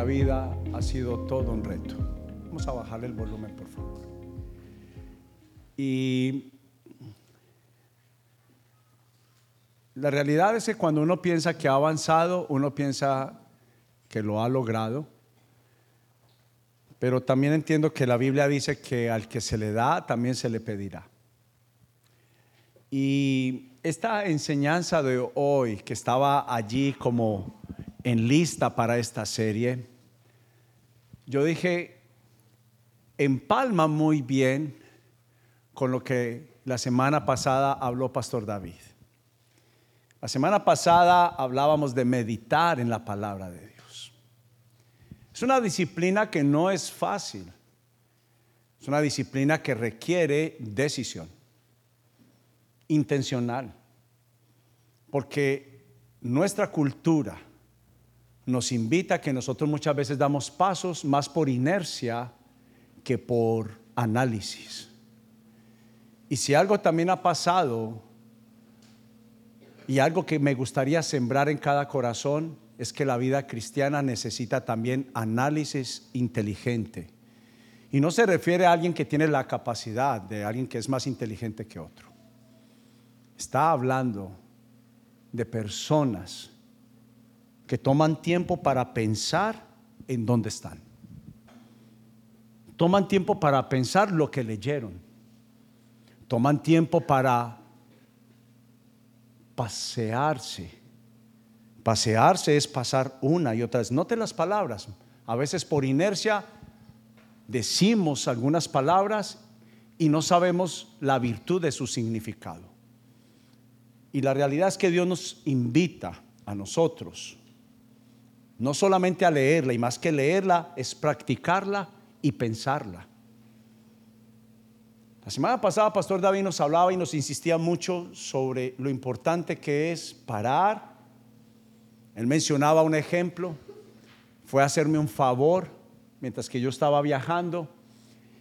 vida ha sido todo un reto. Vamos a bajarle el volumen, por favor. Y la realidad es que cuando uno piensa que ha avanzado, uno piensa que lo ha logrado. Pero también entiendo que la Biblia dice que al que se le da, también se le pedirá. Y esta enseñanza de hoy, que estaba allí como en lista para esta serie, yo dije, empalma muy bien con lo que la semana pasada habló Pastor David. La semana pasada hablábamos de meditar en la palabra de Dios. Es una disciplina que no es fácil. Es una disciplina que requiere decisión intencional. Porque nuestra cultura, nos invita a que nosotros muchas veces damos pasos más por inercia que por análisis. Y si algo también ha pasado y algo que me gustaría sembrar en cada corazón es que la vida cristiana necesita también análisis inteligente. Y no se refiere a alguien que tiene la capacidad de alguien que es más inteligente que otro. Está hablando de personas que toman tiempo para pensar en dónde están. Toman tiempo para pensar lo que leyeron. Toman tiempo para pasearse. Pasearse es pasar una y otra vez. Note las palabras. A veces por inercia decimos algunas palabras y no sabemos la virtud de su significado. Y la realidad es que Dios nos invita a nosotros no solamente a leerla, y más que leerla, es practicarla y pensarla. La semana pasada, Pastor David nos hablaba y nos insistía mucho sobre lo importante que es parar. Él mencionaba un ejemplo, fue a hacerme un favor mientras que yo estaba viajando,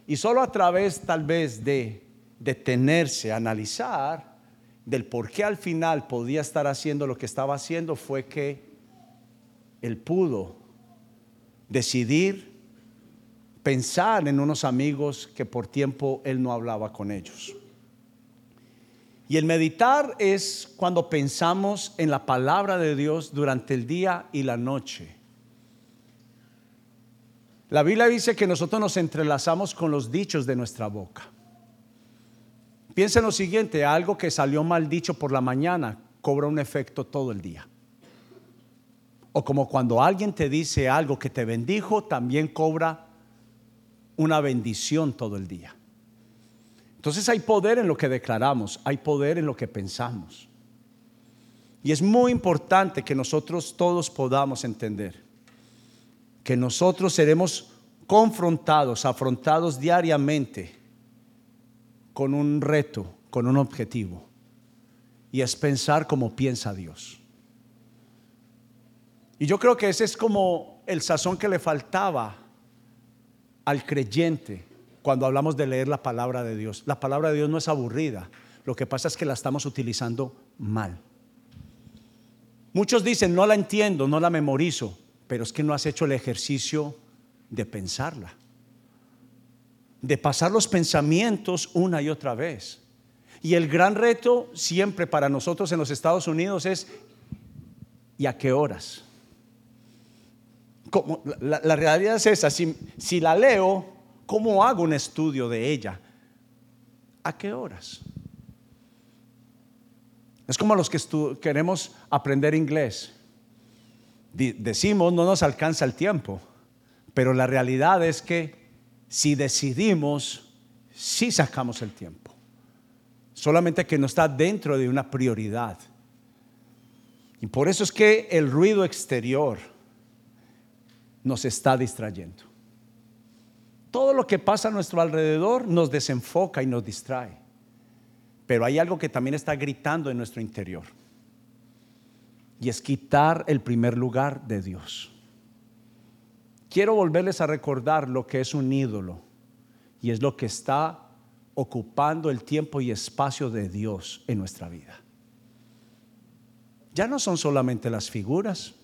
y solo a través tal vez de detenerse, analizar del por qué al final podía estar haciendo lo que estaba haciendo, fue que él pudo decidir pensar en unos amigos que por tiempo él no hablaba con ellos. Y el meditar es cuando pensamos en la palabra de Dios durante el día y la noche. La Biblia dice que nosotros nos entrelazamos con los dichos de nuestra boca. Piensa en lo siguiente, algo que salió mal dicho por la mañana cobra un efecto todo el día. O como cuando alguien te dice algo que te bendijo, también cobra una bendición todo el día. Entonces hay poder en lo que declaramos, hay poder en lo que pensamos. Y es muy importante que nosotros todos podamos entender que nosotros seremos confrontados, afrontados diariamente con un reto, con un objetivo. Y es pensar como piensa Dios. Y yo creo que ese es como el sazón que le faltaba al creyente cuando hablamos de leer la palabra de Dios. La palabra de Dios no es aburrida, lo que pasa es que la estamos utilizando mal. Muchos dicen, no la entiendo, no la memorizo, pero es que no has hecho el ejercicio de pensarla, de pasar los pensamientos una y otra vez. Y el gran reto siempre para nosotros en los Estados Unidos es, ¿y a qué horas? La, realidad es esa, si, si la leo, ¿cómo hago un estudio de ella? ¿A qué horas? Es como los que queremos aprender inglés. decimos, no nos alcanza el tiempo, pero la realidad es que si decidimos, sí sacamos el tiempo. Solamente que no está dentro de una prioridad. Y por eso es que el ruido exterior, nos está distrayendo. Todo lo que pasa a nuestro alrededor nos desenfoca y nos distrae. Pero hay algo que también está gritando en nuestro interior. Y es quitar el primer lugar de Dios. Quiero volverles a recordar lo que es un ídolo. Y es lo que está ocupando el tiempo y espacio de Dios en nuestra vida. Ya no son solamente las figuras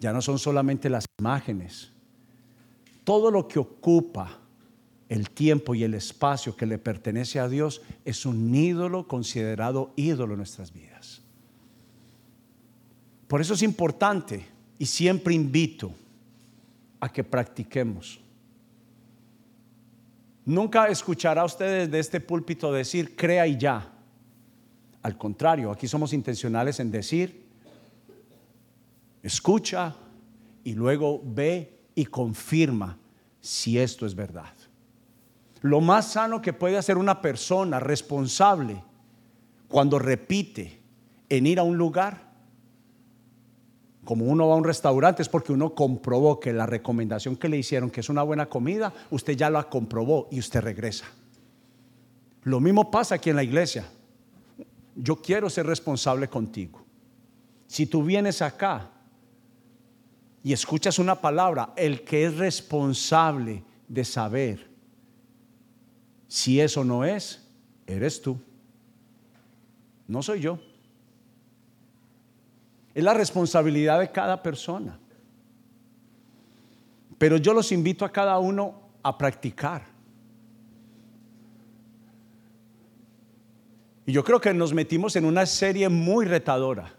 Ya no son solamente las imágenes. Todo lo que ocupa el tiempo y el espacio que le pertenece a Dios es un ídolo considerado ídolo en nuestras vidas. Por eso es importante y siempre invito a que practiquemos. Nunca escuchará usted de este púlpito decir crea y ya. Al contrario, aquí somos intencionales en decir, escucha y luego ve y confirma si esto es verdad. Lo más sano que puede hacer una persona responsable cuando repite en ir a un lugar, como uno va a un restaurante, es porque uno comprobó que la recomendación que le hicieron, que es una buena comida, usted ya la comprobó y usted regresa. Lo mismo pasa aquí en la iglesia. Yo quiero ser responsable contigo. Si tú vienes acá y escuchas una palabra, el que es responsable de saber si eso no es, eres tú. No soy yo. Es la responsabilidad de cada persona. Pero yo los invito a cada uno a practicar. Y yo creo que nos metimos en una serie muy retadora.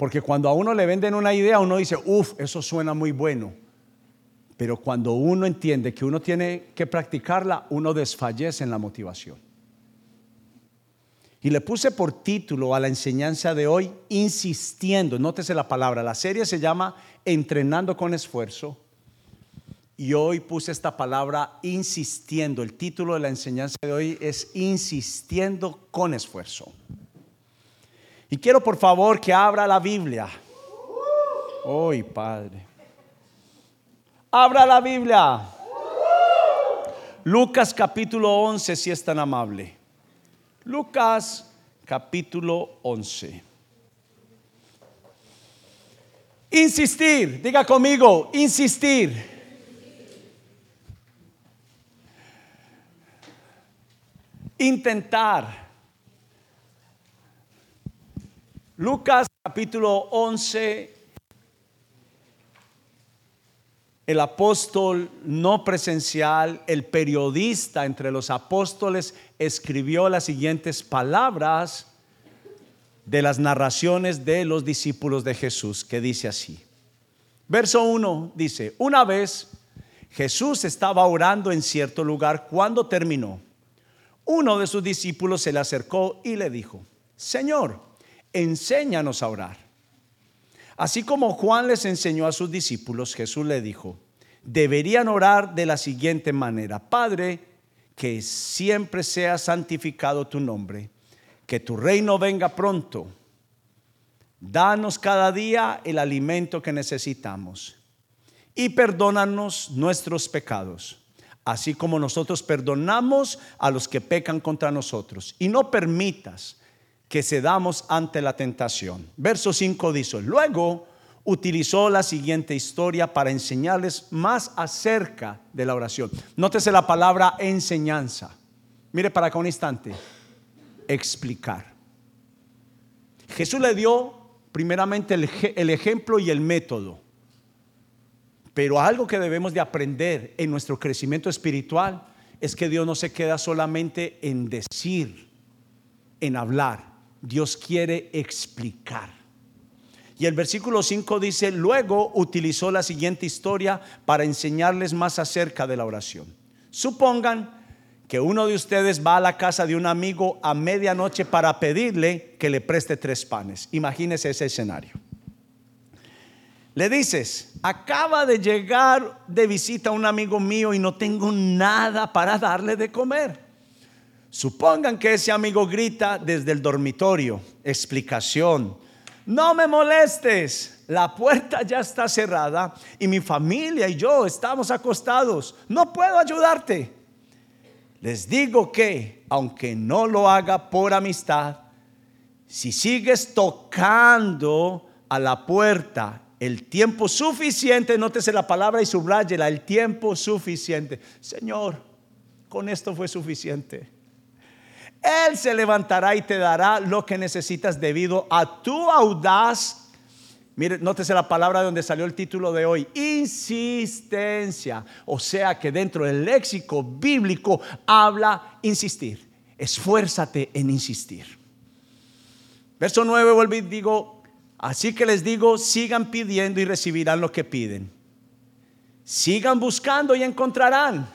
Porque cuando a uno le venden una idea, uno dice, uff, eso suena muy bueno. Pero cuando uno entiende que uno tiene que practicarla, uno desfallece en la motivación. Y le puse por título a la enseñanza de hoy, insistiendo, nótese la palabra, la serie se llama Entrenando con esfuerzo. Y hoy puse esta palabra insistiendo. El título de la enseñanza de hoy es Insistiendo con esfuerzo. Y quiero por favor que abra la Biblia. Hoy, Padre. Abra la Biblia. Lucas capítulo 11, si es tan amable. Lucas capítulo 11. Insistir, diga conmigo, insistir. Intentar. Lucas capítulo 11 el apóstol no presencial, el periodista entre los apóstoles, escribió las siguientes palabras de las narraciones de los discípulos de Jesús, que dice así. Verso 1 dice, una vez Jesús estaba orando en cierto lugar cuando terminó. Uno de sus discípulos se le acercó y le dijo, Señor, enséñanos a orar. Así como Juan les enseñó a sus discípulos, Jesús le dijo, deberían orar de la siguiente manera, Padre, que siempre sea santificado tu nombre, que tu reino venga pronto. Danos cada día el alimento que necesitamos y perdónanos nuestros pecados, así como nosotros perdonamos a los que pecan contra nosotros. Y no permitas que cedamos ante la tentación. Verso 5 dice, luego utilizó la siguiente historia para enseñarles más acerca de la oración. Nótese la palabra enseñanza. Mire para acá un instante. Explicar. Jesús le dio primeramente el, el ejemplo y el método. Pero algo que debemos de aprender en nuestro crecimiento espiritual es que Dios no se queda solamente en decir, en hablar Dios quiere explicar. Y el versículo 5 dice, luego utilizó la siguiente historia para enseñarles más acerca de la oración. Supongan que uno de ustedes va a la casa de un amigo a medianoche para pedirle que le preste tres panes. Imagínese ese escenario. Le dices, acaba de llegar de visita un amigo mío y no tengo nada para darle de comer. Supongan que ese amigo grita desde el dormitorio, explicación, no me molestes, la puerta ya está cerrada y mi familia y yo estamos acostados, no puedo ayudarte. Les digo que, aunque no lo haga por amistad, si sigues tocando a la puerta el tiempo suficiente, nótese la palabra y subrayela, el tiempo suficiente. Señor, con esto fue suficiente él se levantará y te dará lo que necesitas debido a tu audaz Mire, nótese la palabra donde salió el título de hoy, insistencia. O sea que dentro del léxico bíblico habla insistir. Esfuérzate en insistir. Verso 9 vuelve y digo, así que les digo, sigan pidiendo y recibirán lo que piden. Sigan buscando y encontrarán.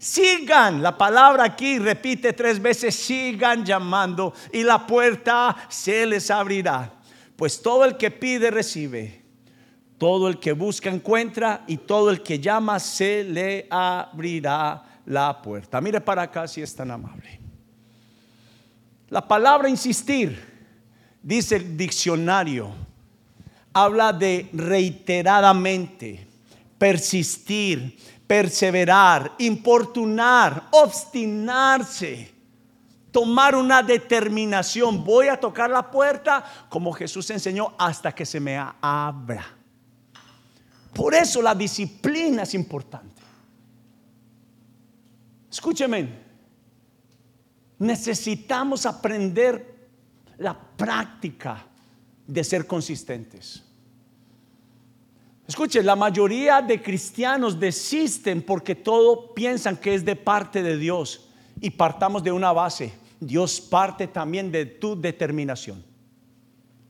Sigan, la palabra aquí repite tres veces, sigan llamando y la puerta se les abrirá. Pues todo el que pide recibe, todo el que busca encuentra y todo el que llama se le abrirá la puerta. Mire para acá si es tan amable. La palabra insistir, dice el diccionario, habla de reiteradamente, persistir, perseverar, importunar, obstinarse tomar una determinación. Voy a tocar la puerta como Jesús enseñó hasta que se me abra. Por eso la disciplina es importante. Escúcheme, necesitamos aprender la práctica de ser consistentes. Escuche, la mayoría de cristianos desisten porque todo piensan que es de parte de Dios y partamos de una base. Dios parte también de tu determinación.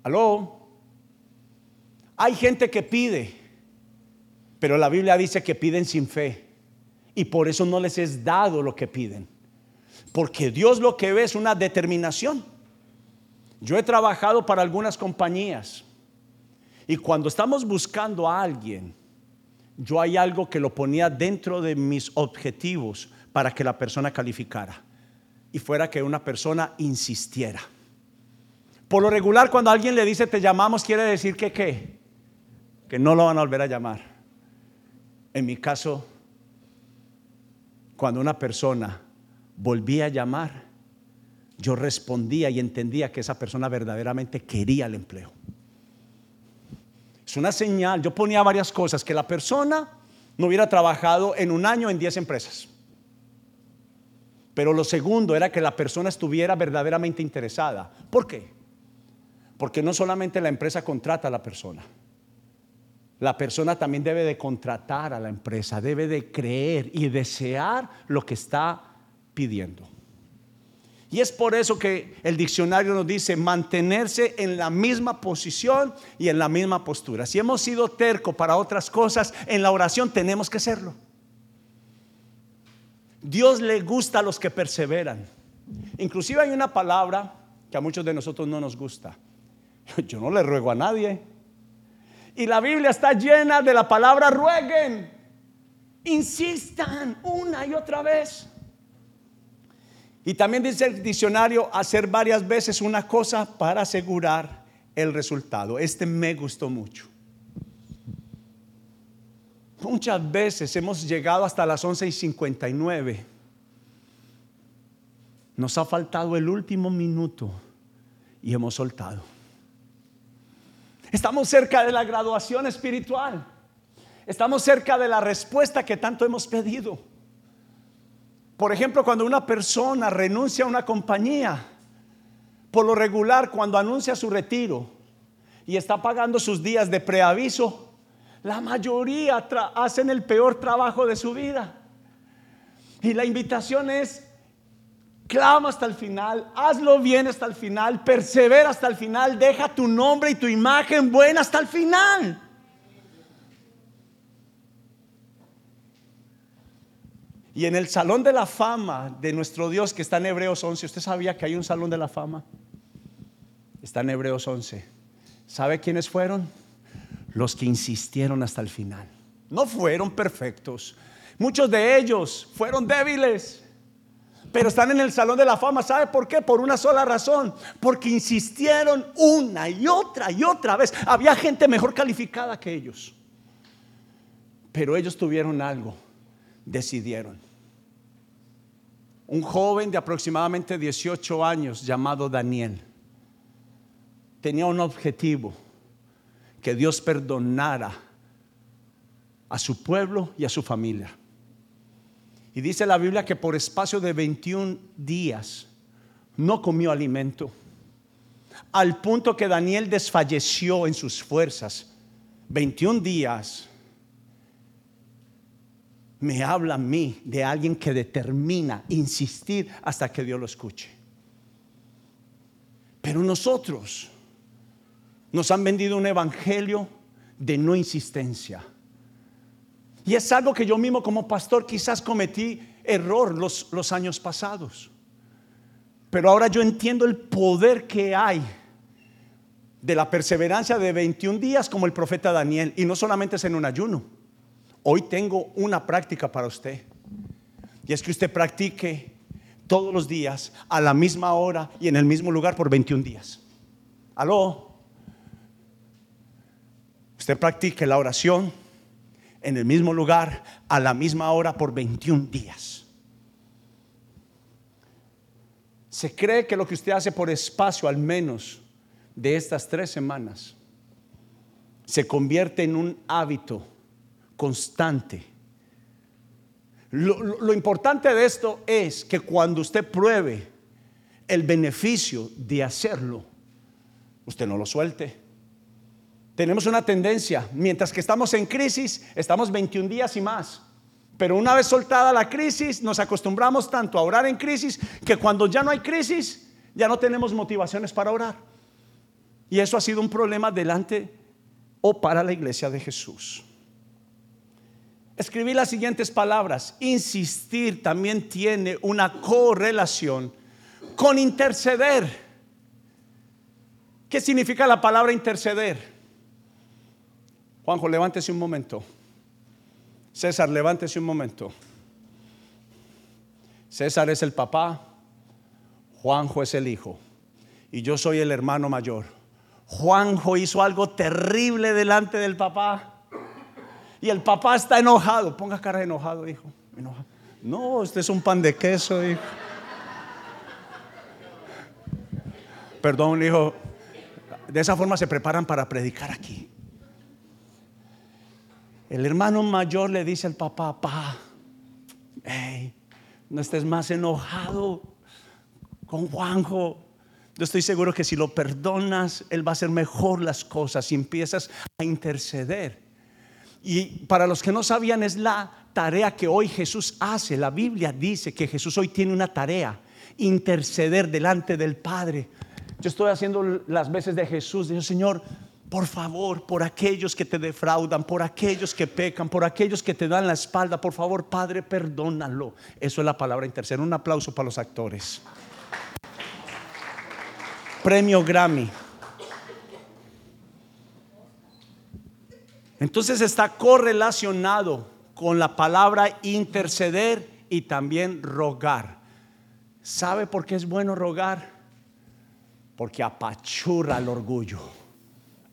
¿Aló? Hay gente que pide, pero la Biblia dice que piden sin fe. Y por eso no les es dado lo que piden. Porque Dios lo que ve es una determinación. Yo he trabajado para algunas compañías. Y cuando estamos buscando a alguien, yo hay algo que lo ponía dentro de mis objetivos para que la persona calificara y fuera que una persona insistiera. Por lo regular, cuando alguien le dice te llamamos, quiere decir que qué? Que no lo van a volver a llamar. En mi caso, cuando una persona volvía a llamar, yo respondía y entendía que esa persona verdaderamente quería el empleo. Es una señal, yo ponía varias cosas, que la persona no hubiera trabajado en un año en 10 empresas. Pero lo segundo era que la persona estuviera verdaderamente interesada. ¿Por qué? Porque no solamente la empresa contrata a la persona. La persona también debe de contratar a la empresa, debe de creer y desear lo que está pidiendo. Y es por eso que el diccionario nos dice mantenerse en la misma posición y en la misma postura. Si hemos sido terco para otras cosas, en la oración tenemos que serlo. Dios le gusta a los que perseveran. Inclusive hay una palabra que a muchos de nosotros no nos gusta. Yo no le ruego a nadie. Y la Biblia está llena de la palabra rueguen. Insistan una y otra vez. Y también dice el diccionario hacer varias veces una cosa para asegurar el resultado. Este me gustó mucho. Muchas veces hemos llegado hasta las 11 y 59. Nos ha faltado el último minuto y hemos soltado. Estamos cerca de la graduación espiritual. Estamos cerca de la respuesta que tanto hemos pedido. Por ejemplo, cuando una persona renuncia a una compañía, por lo regular, cuando anuncia su retiro y está pagando sus días de preaviso, la mayoría hacen el peor trabajo de su vida. Y la invitación es, clama hasta el final, hazlo bien hasta el final, persevera hasta el final, deja tu nombre y tu imagen buena hasta el final. Y en el salón de la fama de nuestro Dios que está en Hebreos 11, ¿usted sabía que hay un salón de la fama? Está en Hebreos 11. ¿Sabe quiénes fueron? los que insistieron hasta el final. No fueron perfectos. Muchos de ellos fueron débiles, pero están en el Salón de la Fama. ¿Sabe por qué? Por una sola razón. Porque insistieron una y otra y otra vez. Había gente mejor calificada que ellos. Pero ellos tuvieron algo. Decidieron. Un joven de aproximadamente 18 años llamado Daniel tenía un objetivo que Dios perdonara a su pueblo y a su familia. Y dice la Biblia que por espacio de 21 días no comió alimento. al punto que Daniel desfalleció en sus fuerzas. 21 días me habla a mí de alguien que determina insistir hasta que Dios lo escuche. Pero nosotros nos han vendido un evangelio de no insistencia. Y es algo que yo mismo como pastor quizás cometí error los, los años pasados. Pero ahora yo entiendo el poder que hay de la perseverancia de 21 días como el profeta Daniel. Y no solamente es en un ayuno. Hoy tengo una práctica para usted. Y es que usted practique todos los días a la misma hora y en el mismo lugar por 21 días. Aló. Usted practique la oración en el mismo lugar a la misma hora por 21 días. Se cree que lo que usted hace por espacio al menos de estas tres semanas se convierte en un hábito constante. Lo, importante de esto es que cuando usted pruebe el beneficio de hacerlo, usted no lo suelte. Tenemos una tendencia, mientras que estamos en crisis, estamos 21 días y más. Pero una vez soltada la crisis, nos acostumbramos tanto a orar en crisis que cuando ya no hay crisis, ya no tenemos motivaciones para orar. Y eso ha sido un problema delante o para la iglesia de Jesús. Escribí las siguientes palabras. Insistir también tiene una correlación con interceder. ¿Qué significa la palabra interceder? Juanjo, levántese un momento. César, levántese un momento. César es el papá, Juanjo es el hijo y yo soy el hermano mayor. Juanjo hizo algo terrible delante del papá y el papá está enojado. Ponga cara de enojado, hijo. No, este es un pan de queso, hijo. Perdón, hijo. De esa forma se preparan para predicar aquí. El hermano mayor le dice al papá, papá, hey, no estés más enojado con Juanjo. Yo estoy seguro que si lo perdonas, él va a hacer mejor las cosas y empiezas a interceder. Y para los que no sabían, es la tarea que hoy Jesús hace. La Biblia dice que Jesús hoy tiene una tarea, interceder delante del Padre. Yo estoy haciendo las veces de Jesús. Digo, Señor, por favor, por aquellos que te defraudan, por aquellos que pecan, por aquellos que te dan la espalda, por favor, Padre, perdónalo. Eso es la palabra interceder. Un aplauso para los actores. Premio Grammy. Entonces está correlacionado con la palabra interceder y también rogar. ¿Sabe por qué es bueno rogar? Porque apachurra el orgullo.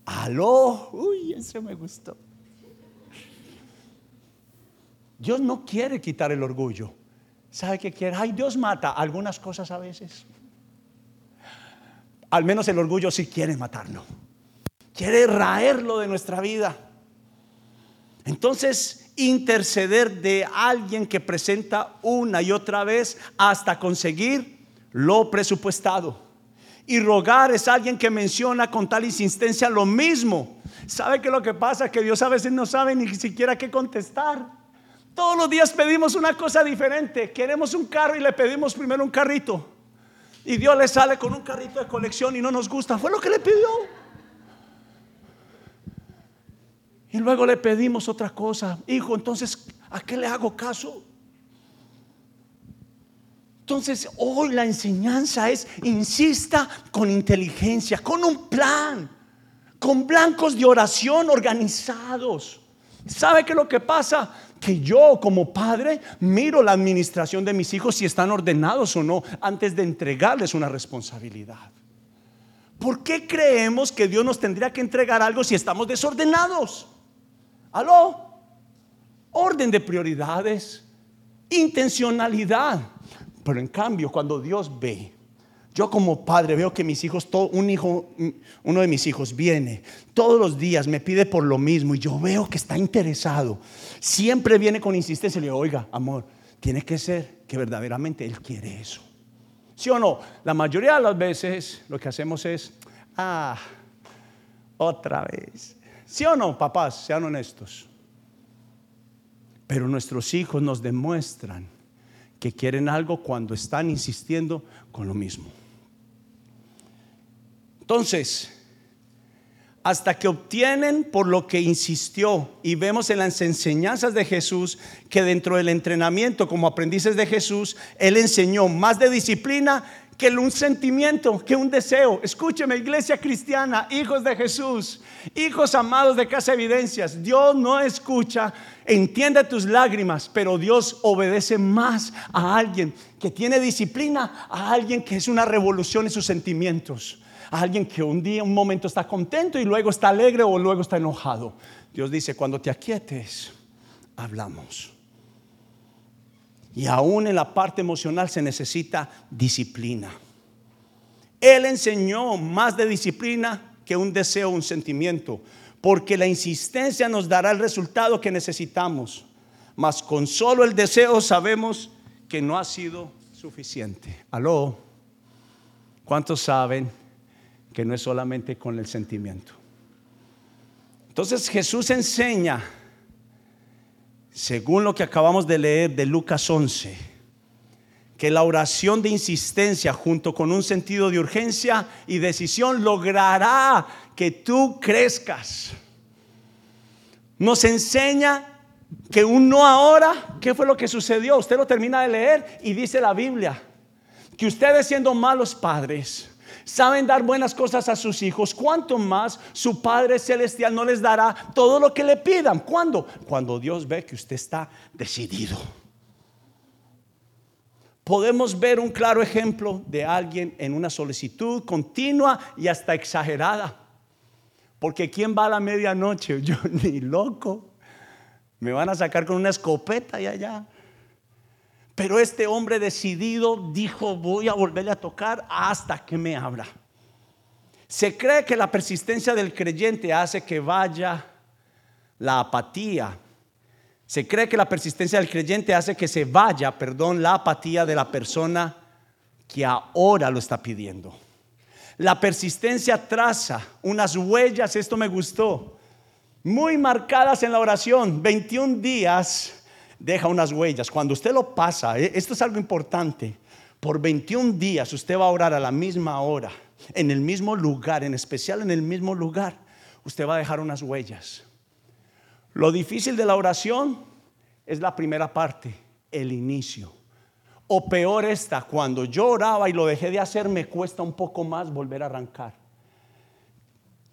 Aló, uy, ese me gustó. Dios no quiere quitar el orgullo. ¿Sabe qué quiere? Ay, Dios mata algunas cosas a veces. Al menos el orgullo sí quiere matarlo. Quiere raerlo de nuestra vida. Entonces, interceder de alguien que presenta una y otra vez hasta conseguir lo presupuestado. Y rogar es alguien que menciona con tal insistencia lo mismo. ¿Sabe que lo que pasa? Que Dios a veces no sabe ni siquiera qué contestar. Todos los días pedimos una cosa diferente. Queremos un carro y le pedimos primero un carrito. Y Dios le sale con un carrito de colección y no nos gusta. Fue lo que le pidió. Y luego le pedimos otra cosa. Hijo, entonces, ¿a qué le hago caso? Entonces, hoy la enseñanza es, insista con inteligencia, con un plan, con blancos de oración organizados. ¿Sabe qué es lo que pasa? Que yo como padre miro la administración de mis hijos si están ordenados o no antes de entregarles una responsabilidad. ¿Por qué creemos que Dios nos tendría que entregar algo si estamos desordenados? Aló, orden de prioridades, intencionalidad. Pero en cambio, cuando Dios ve, yo como padre veo que mis hijos, todo, un hijo, uno de mis hijos viene todos los días, me pide por lo mismo y yo veo que está interesado. Siempre viene con insistencia y le digo, oiga, amor, tiene que ser que verdaderamente él quiere eso. ¿Sí o no? La mayoría de las veces lo que hacemos es, Ah, otra vez. ¿Sí o no, papás? Sean honestos. Pero nuestros hijos nos demuestran que quieren algo cuando están insistiendo con lo mismo. Entonces, hasta que obtienen por lo que insistió. Y vemos en las enseñanzas de Jesús que dentro del entrenamiento como aprendices de Jesús, Él enseñó más de disciplina que un sentimiento, que un deseo. Escúcheme, iglesia cristiana, hijos de Jesús, hijos amados de Casa Evidencias, Dios no escucha, entiende tus lágrimas, pero Dios obedece más a alguien que tiene disciplina, a alguien que es una revolución en sus sentimientos alguien que un día, un momento está contento y luego está alegre o luego está enojado. Dios dice, cuando te aquietes, hablamos. Y aún en la parte emocional se necesita disciplina. Él enseñó más de disciplina que un deseo, un sentimiento, porque la insistencia nos dará el resultado que necesitamos. Mas con solo el deseo sabemos que no ha sido suficiente. Aló, ¿cuántos saben que no es solamente con el sentimiento. Entonces Jesús enseña, según lo que acabamos de leer de Lucas 11, que la oración de insistencia junto con un sentido de urgencia y decisión logrará que tú crezcas. Nos enseña que un no ahora, ¿qué fue lo que sucedió? Usted lo termina de leer y dice la Biblia, que ustedes siendo malos padres, saben dar buenas cosas a sus hijos, cuanto más su Padre Celestial no les dará todo lo que le pidan. ¿Cuándo? Cuando Dios ve que usted está decidido. Podemos ver un claro ejemplo de alguien en una solicitud continua y hasta exagerada. Porque ¿quién va a la medianoche? Yo ni loco. Me van a sacar con una escopeta y allá. Pero este hombre decidido dijo, voy a volverle a tocar hasta que me abra. Se cree que la persistencia del creyente hace que vaya la apatía. Se cree que la persistencia del creyente hace que se vaya, perdón, la apatía de la persona que ahora lo está pidiendo. La persistencia traza unas huellas, esto me gustó, muy marcadas en la oración, 21 días deja unas huellas. Cuando usted lo pasa, eh, esto es algo importante, por 21 días usted va a orar a la misma hora, en el mismo lugar, en especial en el mismo lugar, usted va a dejar unas huellas. Lo difícil de la oración es la primera parte, el inicio. O peor esta, cuando yo oraba y lo dejé de hacer, me cuesta un poco más volver a arrancar.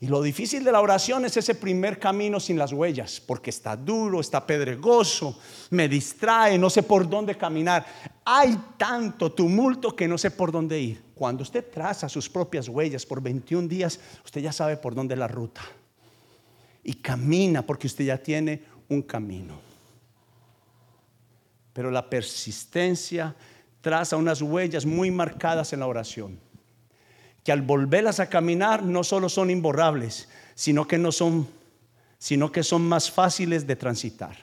Y lo difícil de la oración es ese primer camino sin las huellas, porque está duro, está pedregoso, me distrae, no sé por dónde caminar. Hay tanto tumulto que no sé por dónde ir. Cuando usted traza sus propias huellas por 21 días, usted ya sabe por dónde la ruta. Y camina porque usted ya tiene un camino. Pero la persistencia traza unas huellas muy marcadas en la oración que al volverlas a caminar no solo son imborrables, sino que no son sino que son más fáciles de transitar.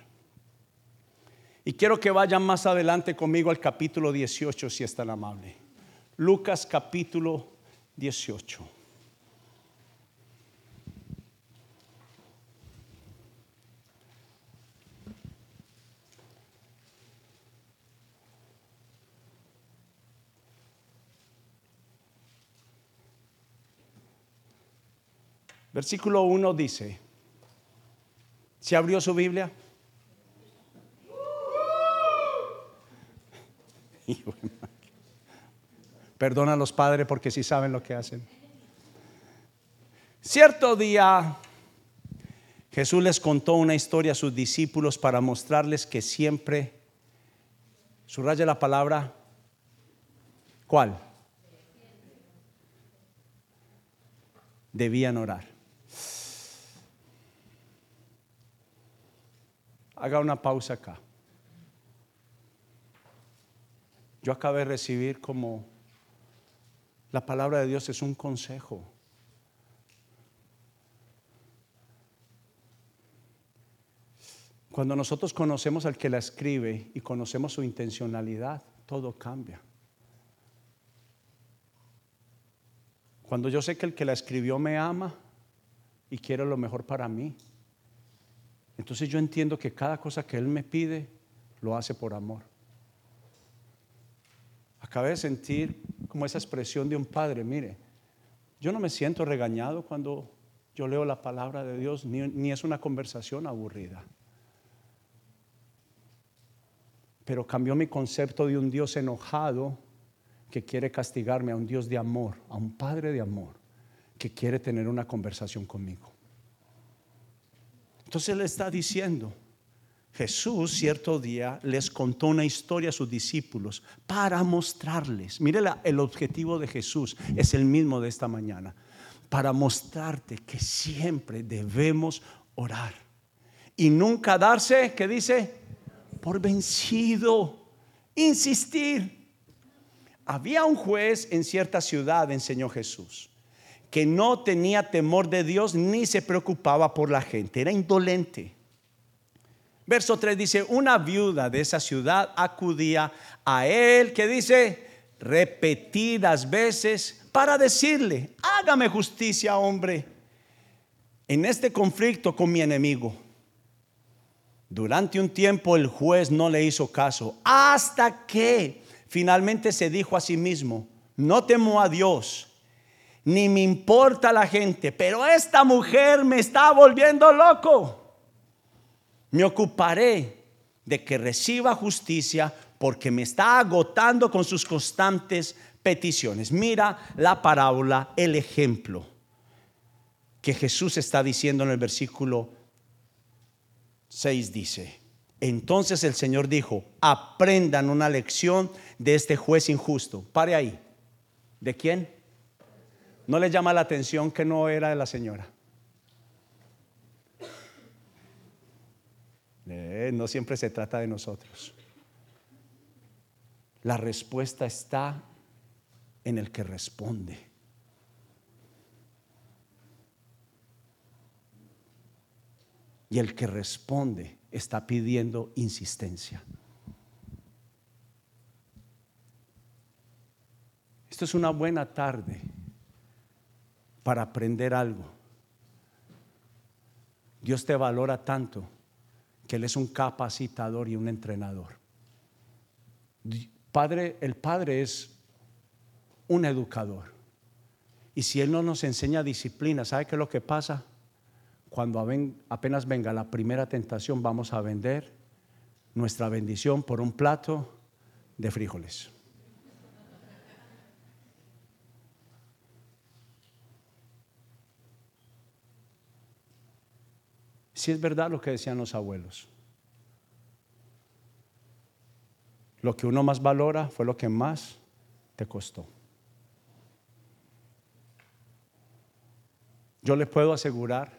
Y quiero que vayan más adelante conmigo al capítulo 18 si es tan amable. Lucas capítulo 18. Versículo 1 dice, ¿se abrió su Biblia? Perdona a los padres porque sí saben lo que hacen. Cierto día Jesús les contó una historia a sus discípulos para mostrarles que siempre, subraya la palabra, ¿cuál? Debían orar. Haga una pausa acá. Yo acabé de recibir como la palabra de Dios es un consejo. Cuando nosotros conocemos al que la escribe y conocemos su intencionalidad, todo cambia. Cuando yo sé que el que la escribió me ama y quiere lo mejor para mí. Entonces yo entiendo que cada cosa que Él me pide, lo hace por amor. Acabé de sentir como esa expresión de un padre, mire, yo no me siento regañado cuando yo leo la palabra de Dios, ni, ni es una conversación aburrida. Pero cambió mi concepto de un Dios enojado que quiere castigarme a un Dios de amor, a un Padre de amor, que quiere tener una conversación conmigo. Entonces le está diciendo, Jesús cierto día les contó una historia a sus discípulos para mostrarles, mire el objetivo de Jesús es el mismo de esta mañana, para mostrarte que siempre debemos orar y nunca darse, ¿qué dice? Por vencido, insistir. Había un juez en cierta ciudad, enseñó Jesús, que no tenía temor de Dios ni se preocupaba por la gente, era indolente. Verso 3 dice, una viuda de esa ciudad acudía a él, que dice, repetidas veces para decirle, hágame justicia, hombre, en este conflicto con mi enemigo. Durante un tiempo el juez no le hizo caso, hasta que finalmente se dijo a sí mismo, no temo a Dios, ni me importa la gente, pero esta mujer me está volviendo loco. Me ocuparé de que reciba justicia porque me está agotando con sus constantes peticiones. Mira la parábola, el ejemplo que Jesús está diciendo en el versículo 6 dice, entonces el Señor dijo, aprendan una lección de este juez injusto. Pare ahí. ¿De quién? ¿No le llama la atención que no era de la señora? Eh, no siempre se trata de nosotros. La respuesta está en el que responde. Y el que responde está pidiendo insistencia. Esto es una buena tarde para aprender algo. Dios te valora tanto que Él es un capacitador y un entrenador. Padre, el Padre es un educador. Y si Él no nos enseña disciplina, ¿sabe qué es lo que pasa? Cuando apenas venga la primera tentación, vamos a vender nuestra bendición por un plato de frijoles. Si es verdad lo que decían los abuelos. Lo que uno más valora fue lo que más te costó. Yo le puedo asegurar,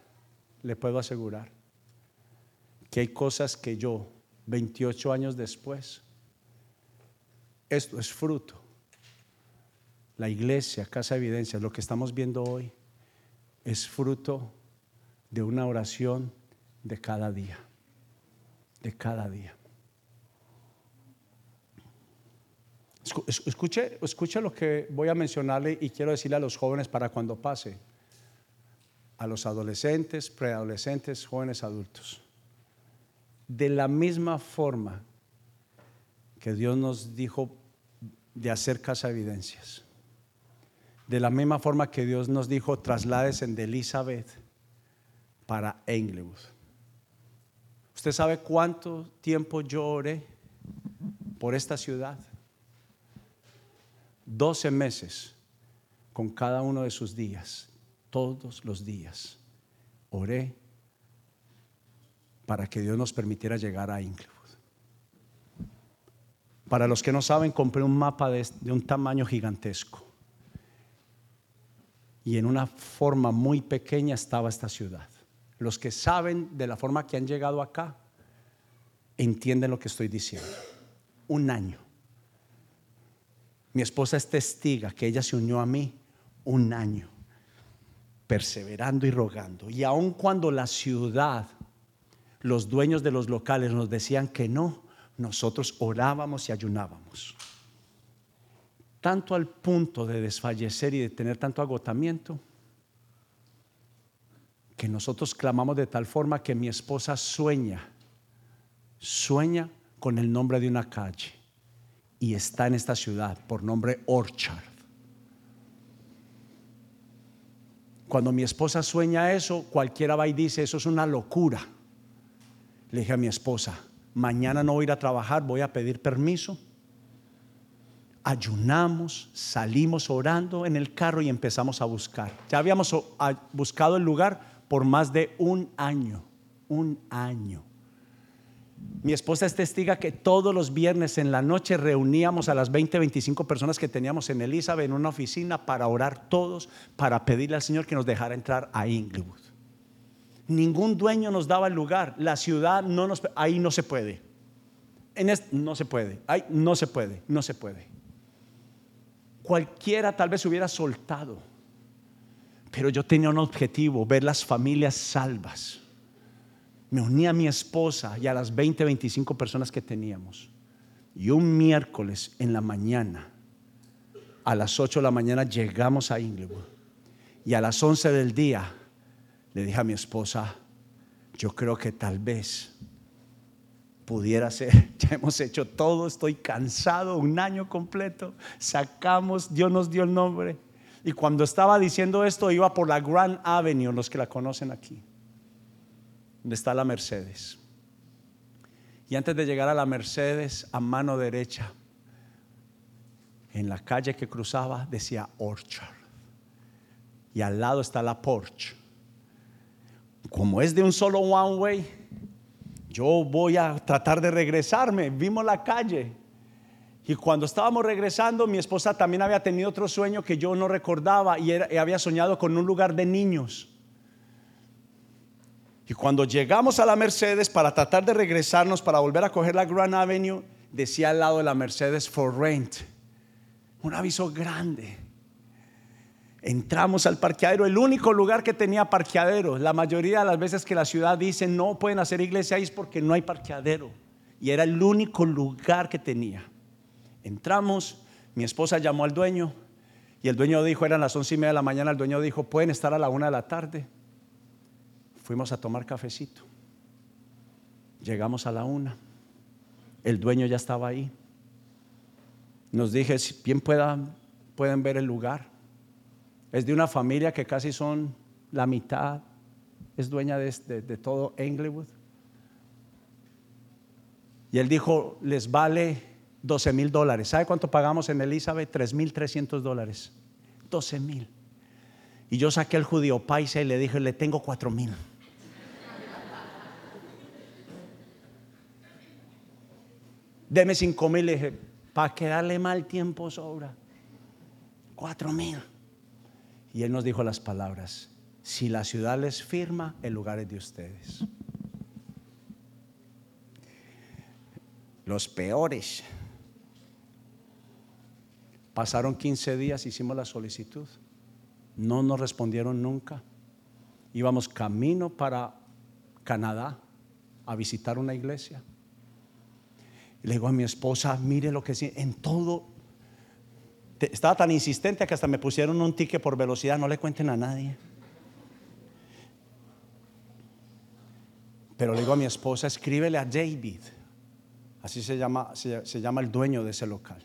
le puedo asegurar que hay cosas que yo, 28 años después, esto es fruto. La iglesia, Casa Evidencia, lo que estamos viendo hoy, es fruto de una oración de cada día, de cada día. Escuche, escuche lo que voy a mencionarle y quiero decirle a los jóvenes para cuando pase, a los adolescentes, preadolescentes, jóvenes adultos. De la misma forma que Dios nos dijo de hacer casa evidencias, de la misma forma que Dios nos dijo traslades de Elizabeth para Englewood. ¿Usted sabe cuánto tiempo yo oré por esta ciudad? 12 meses con cada uno de sus días, todos los días. Oré para que Dios nos permitiera llegar a Inglewood. Para los que no saben, compré un mapa de, de un tamaño gigantesco. Y en una forma muy pequeña estaba esta ciudad. Los que saben de la forma que han llegado acá, entienden lo que estoy diciendo. Un año. Mi esposa es testiga que ella se unió a mí un año, perseverando y rogando. Y aun cuando la ciudad, los dueños de los locales nos decían que no, nosotros orábamos y ayunábamos. tanto al punto de desfallecer y de tener tanto agotamiento que nosotros clamamos de tal forma que mi esposa sueña, sueña con el nombre de una calle y está en esta ciudad por nombre Orchard. Cuando mi esposa sueña eso, cualquiera va y dice, eso es una locura. Le dije a mi esposa, mañana no voy a ir a trabajar, voy a pedir permiso. Ayunamos, salimos orando en el carro y empezamos a buscar. Ya habíamos buscado el lugar por más de un año, un año. Mi esposa es testiga que todos los viernes en la noche reuníamos a las 20, 25 personas que teníamos en Elizabeth en una oficina para orar todos, para pedirle al Señor que nos dejara entrar a Inglewood. Ningún dueño nos daba el lugar. La ciudad no nos, ahí no se puede. En no se puede. Ahí no se puede. No se puede. Cualquiera tal vez hubiera soltado. Pero yo tenía un objetivo, ver las familias salvas me uní a mi esposa y a las 20, 25 personas que teníamos. Y un miércoles en la mañana, a las 8 de la mañana llegamos a Inglewood. Y a las 11 del día le dije a mi esposa, yo creo que tal vez pudiera ser, ya hemos hecho todo, estoy cansado, un año completo, sacamos, Dios nos dio el nombre. Y cuando estaba diciendo esto, iba por la Grand Avenue, los que la conocen aquí donde está la Mercedes. Y antes de llegar a la Mercedes, a mano derecha, en la calle que cruzaba decía Orchard. Y al lado está la Porsche. Como es de un solo one way, yo voy a tratar de regresarme. Vimos la calle. Y cuando estábamos regresando, mi esposa también había tenido otro sueño que yo no recordaba y, había soñado con un lugar de niños. Y cuando llegamos a la Mercedes para tratar de regresarnos, para volver a coger la Grand Avenue, decía al lado de la Mercedes for rent. Un aviso grande. Entramos al parqueadero, el único lugar que tenía parqueadero. La mayoría de las veces que la ciudad dice no pueden hacer iglesia ahí es porque no hay parqueadero. Y era el único lugar que tenía. Entramos, mi esposa llamó al dueño y el dueño dijo, eran las once y media de la mañana, el dueño dijo, pueden estar a la una de la tarde. Fuimos a tomar cafecito. Llegamos a la una. El dueño ya estaba ahí. Nos dije, si bien pueden ver el lugar. Es de una familia que casi son la mitad. Es dueña de, de todo Englewood. Y él dijo, les vale 12 mil dólares. ¿Sabe cuánto pagamos en Elizabeth? 3 mil 300 dólares. 12 mil. Y yo saqué el judío paisa y le dije, le tengo 4 mil. deme cinco mil. Le dije, para quedarle mal tiempo sobra. Cuatro mil. Y él nos dijo las palabras, si la ciudad les firma, el lugar es de ustedes. Los peores. Pasaron 15 días, hicimos la solicitud. No nos respondieron nunca. Íbamos camino para Canadá a visitar una iglesia le digo a mi esposa, mire lo que sí, en todo. Estaba tan insistente que hasta me pusieron un ticket por velocidad, no le cuenten a nadie. Pero le digo a mi esposa, escríbele a David. Así se llama, se, se llama el dueño de ese local.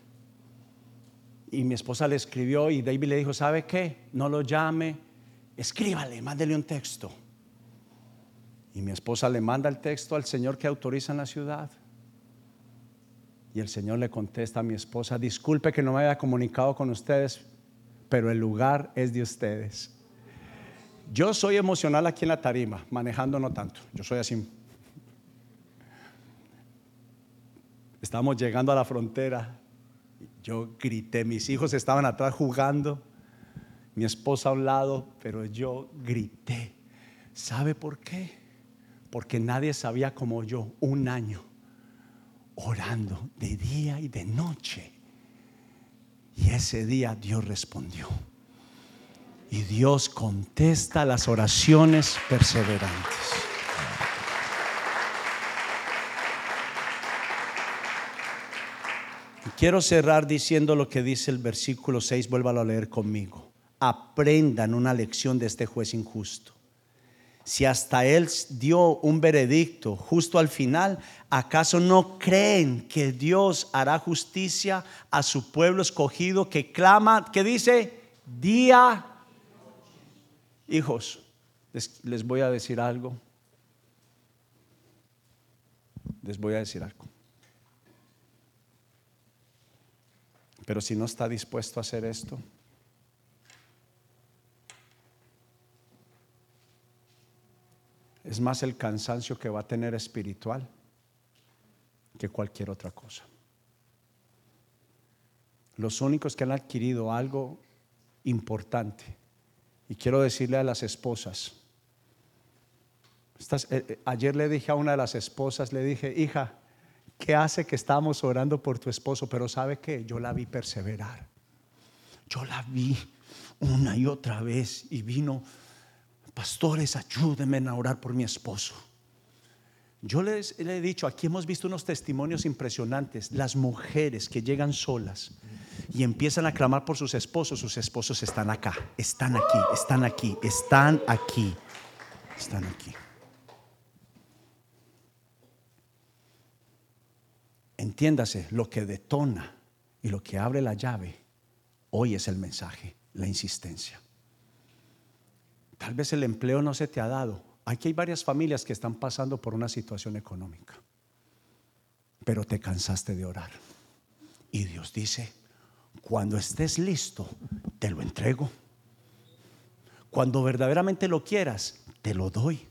Y mi esposa le escribió y David le dijo, ¿sabe qué? No lo llame, escríbale, mándele un texto. Y mi esposa le manda el texto al señor que autoriza en la ciudad. Y el Señor le contesta a mi esposa, disculpe que no me haya comunicado con ustedes, pero el lugar es de ustedes. Yo soy emocional aquí en la tarima, manejando no tanto, yo soy así. Estamos llegando a la frontera, yo grité, mis hijos estaban atrás jugando, mi esposa a un lado, pero yo grité. ¿Sabe por qué? Porque nadie sabía como yo un año orando de día y de noche. Y ese día Dios respondió. Y Dios contesta las oraciones perseverantes. Quiero cerrar diciendo lo que dice el versículo 6, vuélvalo a leer conmigo. Aprendan una lección de este juez injusto. Si hasta él dio un veredicto justo al final, ¿acaso no creen que Dios hará justicia a su pueblo escogido que clama, que dice, día? Hijos, les, les voy a decir algo. Les voy a decir algo. Pero si no está dispuesto a hacer esto, es más el cansancio que va a tener espiritual que cualquier otra cosa. Los únicos que han adquirido algo importante, y quiero decirle a las esposas, eh, eh, ayer le dije a una de las esposas, le dije, hija, ¿qué hace que estamos orando por tu esposo? Pero sabe que yo la vi perseverar. Yo la vi una y otra vez y vino, pastores, ayúdenme a orar por mi esposo. Yo les le he dicho, aquí hemos visto unos testimonios impresionantes, las mujeres que llegan solas y empiezan a clamar por sus esposos, sus esposos están acá, están aquí, están aquí, están aquí, están aquí. Entiéndase, lo que detona y lo que abre la llave hoy es el mensaje, la insistencia. Tal vez el empleo no se te ha dado. Aquí hay varias familias que están pasando por una situación económica, pero te cansaste de orar. Y Dios dice, cuando estés listo, te lo entrego. Cuando verdaderamente lo quieras, te lo doy.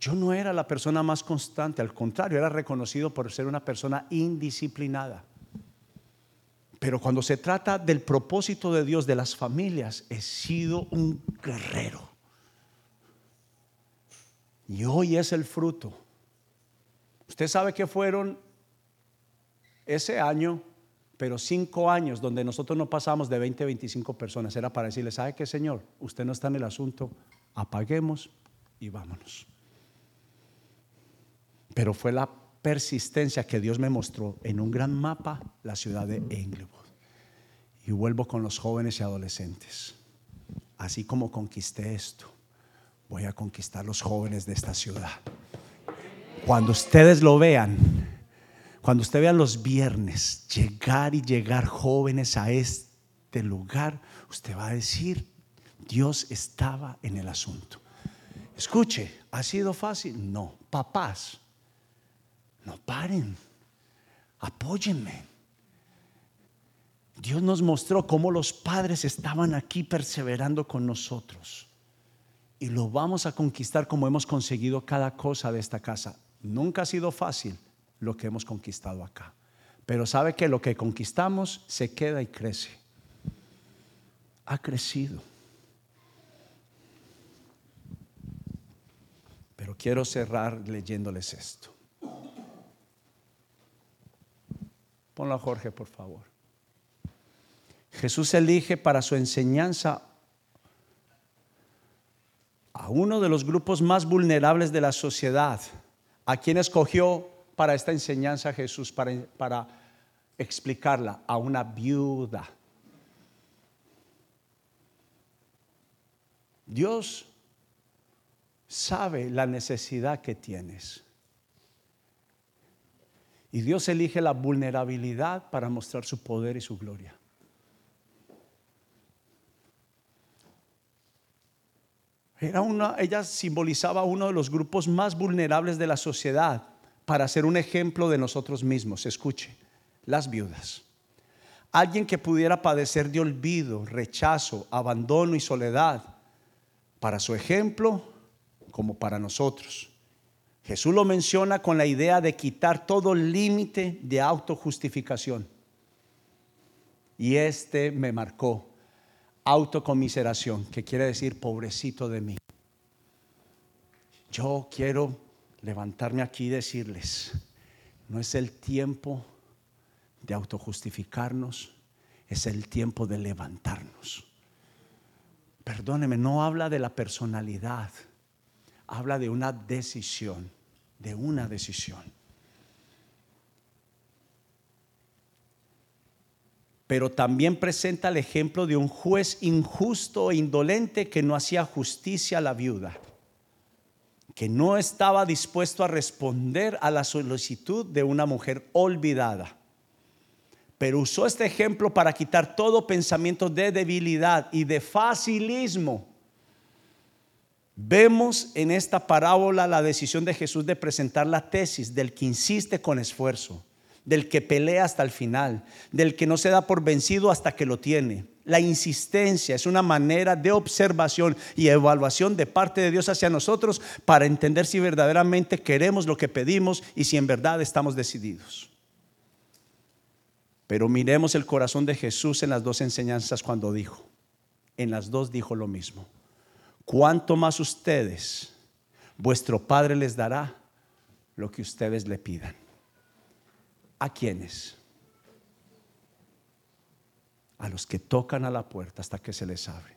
Yo no era la persona más constante, al contrario, era reconocido por ser una persona indisciplinada. Pero cuando se trata del propósito de Dios de las familias, he sido un guerrero. Y hoy es el fruto. Usted sabe que fueron ese año, pero cinco años donde nosotros no pasamos de 20 a 25 personas. Era para decirle, ¿sabe qué, Señor? Usted no está en el asunto, apaguemos y vámonos pero fue la persistencia que Dios me mostró en un gran mapa la ciudad de Englewood. Y vuelvo con los jóvenes y adolescentes. Así como conquisté esto, voy a conquistar los jóvenes de esta ciudad. Cuando ustedes lo vean, cuando ustedes vean los viernes llegar y llegar jóvenes a este lugar, usted va a decir, Dios estaba en el asunto. Escuche, ¿ha sido fácil? No, papás no paren, apóyenme. Dios nos mostró cómo los padres estaban aquí perseverando con nosotros. Y lo vamos a conquistar como hemos conseguido cada cosa de esta casa. Nunca ha sido fácil lo que hemos conquistado acá. Pero sabe que lo que conquistamos se queda y crece. Ha crecido. Pero quiero cerrar leyéndoles esto. Ponlo a Jorge, por favor. Jesús elige para su enseñanza a uno de los grupos más vulnerables de la sociedad. ¿A quién escogió para esta enseñanza Jesús, para, para explicarla? A una viuda. Dios sabe la necesidad que tienes. Y Dios elige la vulnerabilidad para mostrar su poder y su gloria. Era una, ella simbolizaba uno de los grupos más vulnerables de la sociedad para ser un ejemplo de nosotros mismos. Escuche, las viudas. Alguien que pudiera padecer de olvido, rechazo, abandono y soledad, para su ejemplo como para nosotros. Jesús lo menciona con la idea de quitar todo límite de autojustificación. Y este me marcó autocomiseración, que quiere decir pobrecito de mí. Yo quiero levantarme aquí y decirles, no es el tiempo de autojustificarnos, es el tiempo de levantarnos. Perdóneme, no habla de la personalidad, habla de una decisión de una decisión. pero también presenta el ejemplo de un juez injusto e indolente que no hacía justicia a la viuda, que no estaba dispuesto a responder a la solicitud de una mujer olvidada. Pero usó este ejemplo para quitar todo pensamiento de debilidad y de facilismo Vemos en esta parábola la decisión de Jesús de presentar la tesis del que insiste con esfuerzo, del que pelea hasta el final, del que no se da por vencido hasta que lo tiene. La insistencia es una manera de observación y evaluación de parte de Dios hacia nosotros para entender si verdaderamente queremos lo que pedimos y si en verdad estamos decididos. Pero miremos el corazón de Jesús en las dos enseñanzas cuando dijo, en las dos dijo lo mismo cuánto más ustedes, vuestro Padre les dará lo que ustedes le pidan. ¿A quiénes? A los que tocan a la puerta hasta que se les abre.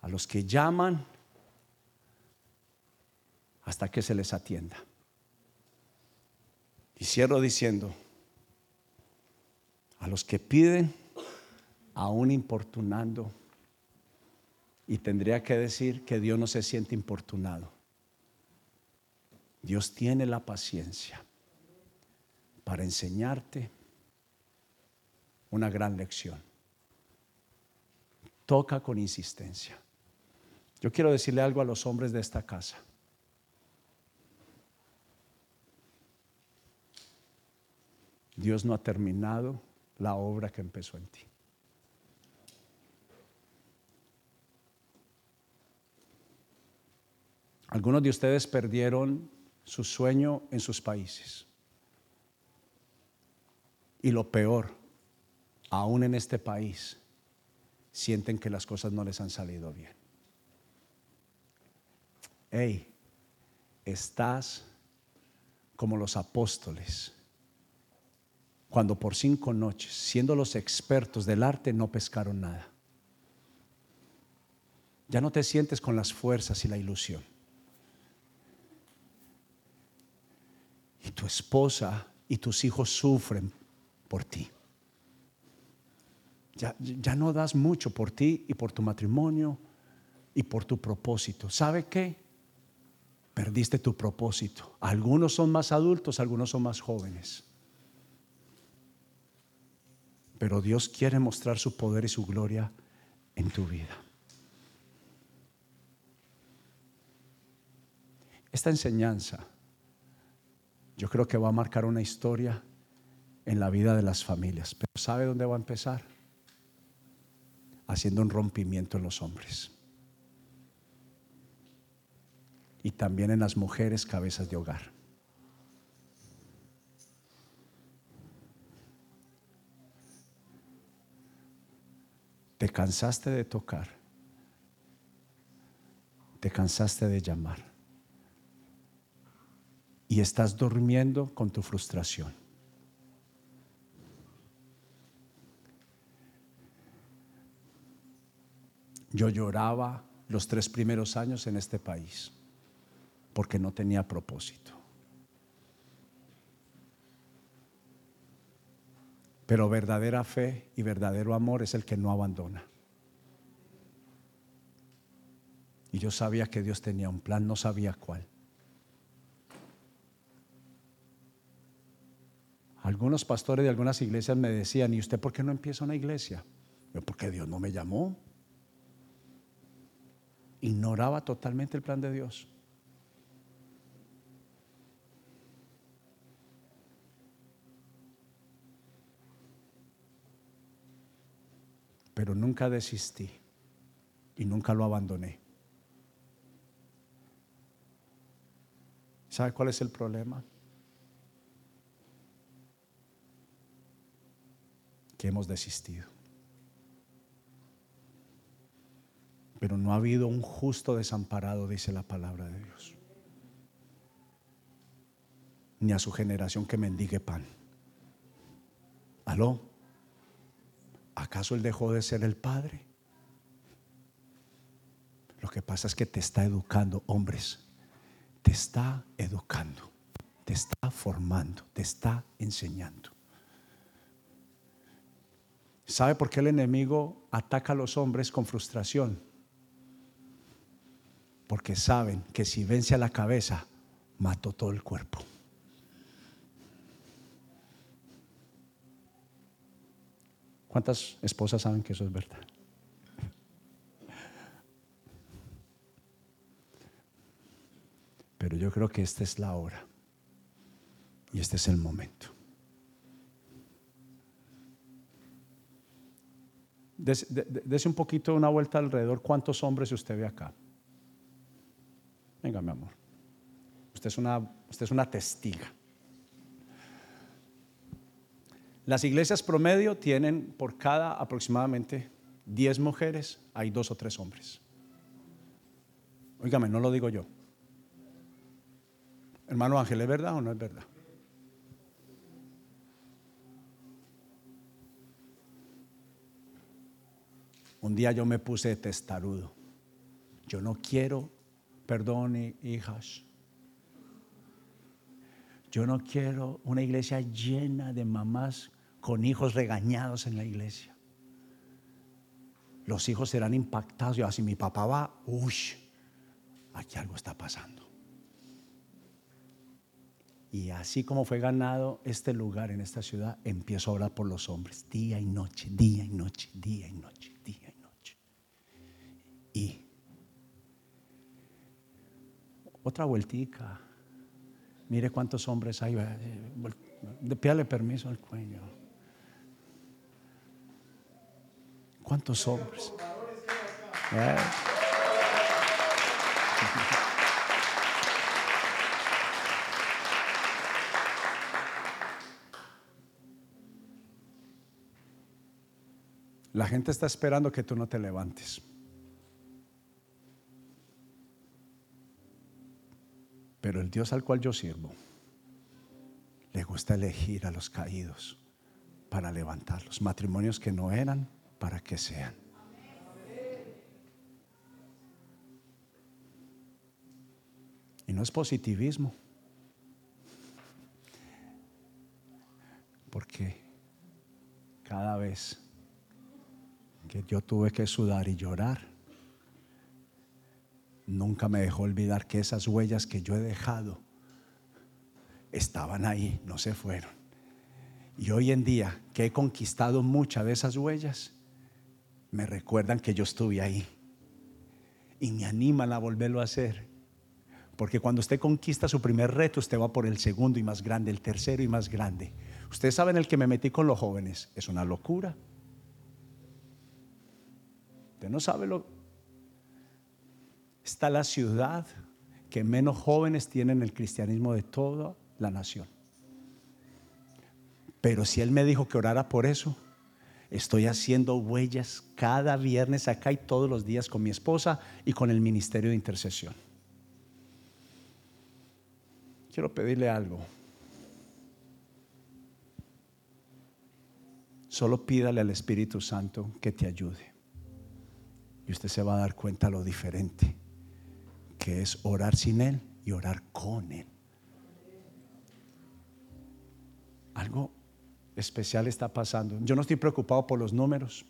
A los que llaman hasta que se les atienda. Y cierro diciendo, a los que piden, aún importunando y tendría que decir que Dios no se siente importunado. Dios tiene la paciencia para enseñarte una gran lección. Toca con insistencia. Yo quiero decirle algo a los hombres de esta casa. Dios no ha terminado la obra que empezó en ti. Algunos de ustedes perdieron su sueño en sus países. Y lo peor, aún en este país, sienten que las cosas no les han salido bien. Hey, estás como los apóstoles, cuando por cinco noches, siendo los expertos del arte, no pescaron nada. Ya no te sientes con las fuerzas y la ilusión. Y tu esposa y tus hijos sufren por ti. Ya, ya, no das mucho por ti y por tu matrimonio y por tu propósito. ¿Sabe qué? Perdiste tu propósito. Algunos son más adultos, algunos son más jóvenes. Pero Dios quiere mostrar su poder y su gloria en tu vida. Esta enseñanza yo creo que va a marcar una historia en la vida de las familias. Pero ¿sabe dónde va a empezar? Haciendo un rompimiento en los hombres. Y también en las mujeres cabezas de hogar. Te cansaste de tocar. Te cansaste de llamar y estás durmiendo con tu frustración. Yo lloraba los tres primeros años en este país porque no tenía propósito. Pero verdadera fe y verdadero amor es el que no abandona. Y yo sabía que Dios tenía un plan, no sabía cuál. Algunos pastores de algunas iglesias me decían, ¿y usted por qué no empieza una iglesia? Yo, porque Dios no me llamó. Ignoraba totalmente el plan de Dios. Pero nunca desistí y nunca lo abandoné. ¿Sabe cuál es el problema? Que hemos desistido. Pero no ha habido un justo desamparado, dice la palabra de Dios. Ni a su generación que mendigue pan. ¿Aló? ¿Acaso él dejó de ser el padre? Lo que pasa es que te está educando, hombres. Te está educando, te está formando, te está enseñando. ¿Sabe por qué el enemigo ataca a los hombres con frustración? Porque saben que si vence a la cabeza, mató todo el cuerpo. ¿Cuántas esposas saben que eso es verdad? Pero yo creo que esta es la hora y este es el momento. Dese un poquito una vuelta alrededor. ¿Cuántos hombres usted ve acá? Venga, mi amor. Usted es una, usted es una testiga. Las iglesias promedio tienen por cada aproximadamente 10 mujeres, hay dos o tres hombres. Óigame, no lo digo yo. Hermano Ángel, ¿es verdad o no es verdad? Un día yo me puse testarudo. Yo no quiero, perdón, hijas. Yo no quiero una iglesia llena de mamás con hijos regañados en la iglesia. Los hijos serán impactados. Yo, así mi papá va, uy, aquí algo está pasando. Y así como fue ganado este lugar en esta ciudad, empiezo a orar por los hombres, día y noche, día y noche, día y noche, día. Y otra vueltica. Mire cuántos hombres hay. Eh, pídale permiso al cuello. ¿Cuántos hombres? ¿Eh? La gente está esperando que tú no te levantes. Pero el Dios al cual yo sirvo le gusta elegir a los caídos para levantarlos. Matrimonios que no eran para que sean. Y no es positivismo. Porque cada vez que yo tuve que sudar y llorar, nunca me dejó olvidar que esas huellas que yo he dejado estaban ahí, no se fueron. Y hoy en día que he conquistado muchas de esas huellas, me recuerdan que yo estuve ahí. Y me animan a volverlo a hacer. Porque cuando usted conquista su primer reto, usted va por el segundo y más grande, el tercero y más grande. Ustedes saben el que me metí con los jóvenes. Es una locura. Usted no sabe lo... Está la ciudad que menos jóvenes tienen el cristianismo de toda la nación. Pero si Él me dijo que orara por eso, estoy haciendo huellas cada viernes acá y todos los días con mi esposa y con el ministerio de intercesión. Quiero pedirle algo. Solo pídale al Espíritu Santo que te ayude. Y usted se va a dar cuenta lo diferente que es orar sin Él y orar con Él. Algo especial está pasando. Yo no estoy preocupado por los números.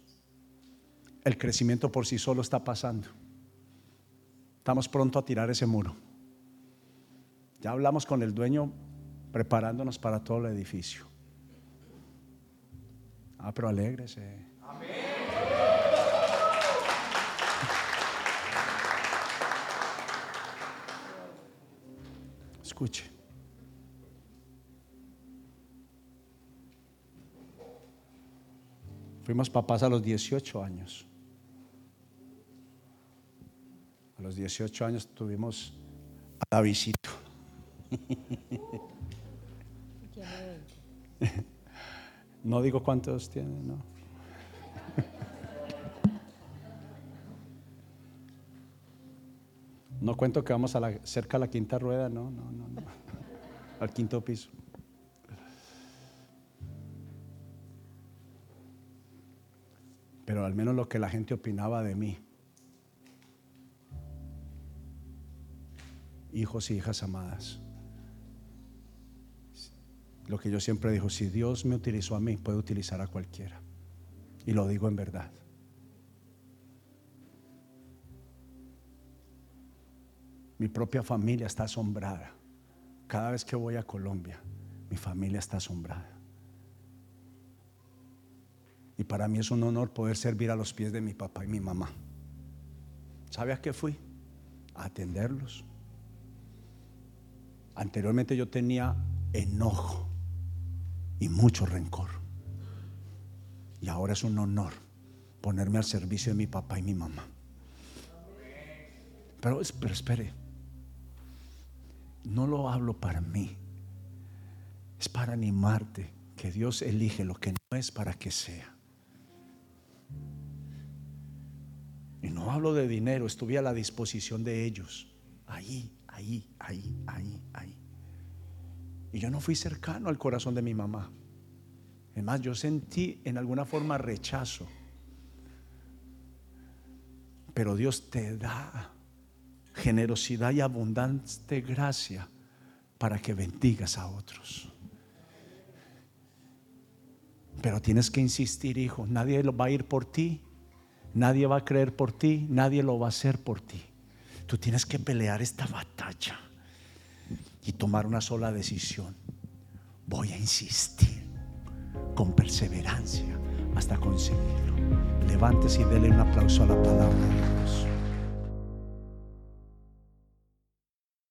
El crecimiento por sí solo está pasando. Estamos pronto a tirar ese muro. Ya hablamos con el dueño preparándonos para todo el edificio. Ah, pero alégrese. Escuche. Fuimos papás a los 18 años. A los 18 años tuvimos a Davidito. No digo cuántos tiene, no. No cuento que vamos a la, cerca a la quinta rueda, no, no, no, no. Al quinto piso. Pero al menos lo que la gente opinaba de mí. Hijos y hijas amadas. Lo que yo siempre digo, si Dios me utilizó a mí, puede utilizar a cualquiera. Y lo digo en verdad. Mi propia familia está asombrada. Cada vez que voy a Colombia, mi familia está asombrada. Y para mí es un honor poder servir a los pies de mi papá y mi mamá. ¿Sabe a qué fui? A atenderlos. Anteriormente yo tenía enojo y mucho rencor. Y ahora es un honor ponerme al servicio de mi papá y mi mamá. Pero, pero espere, no lo hablo para mí, es para animarte que Dios elige lo que no es para que sea. Y no hablo de dinero, estuve a la disposición de ellos. Ahí, ahí, ahí, ahí, ahí. Y yo no fui cercano al corazón de mi mamá. Es más, yo sentí en alguna forma rechazo. Pero Dios te da generosidad y abundante gracia para que bendigas a otros. Pero tienes que insistir, hijo. Nadie lo va a ir por ti. Nadie va a creer por ti. Nadie lo va a hacer por ti. Tú tienes que pelear esta batalla y tomar una sola decisión. Voy a insistir con perseverancia hasta conseguirlo. Levántese y dele un aplauso a la palabra de Dios.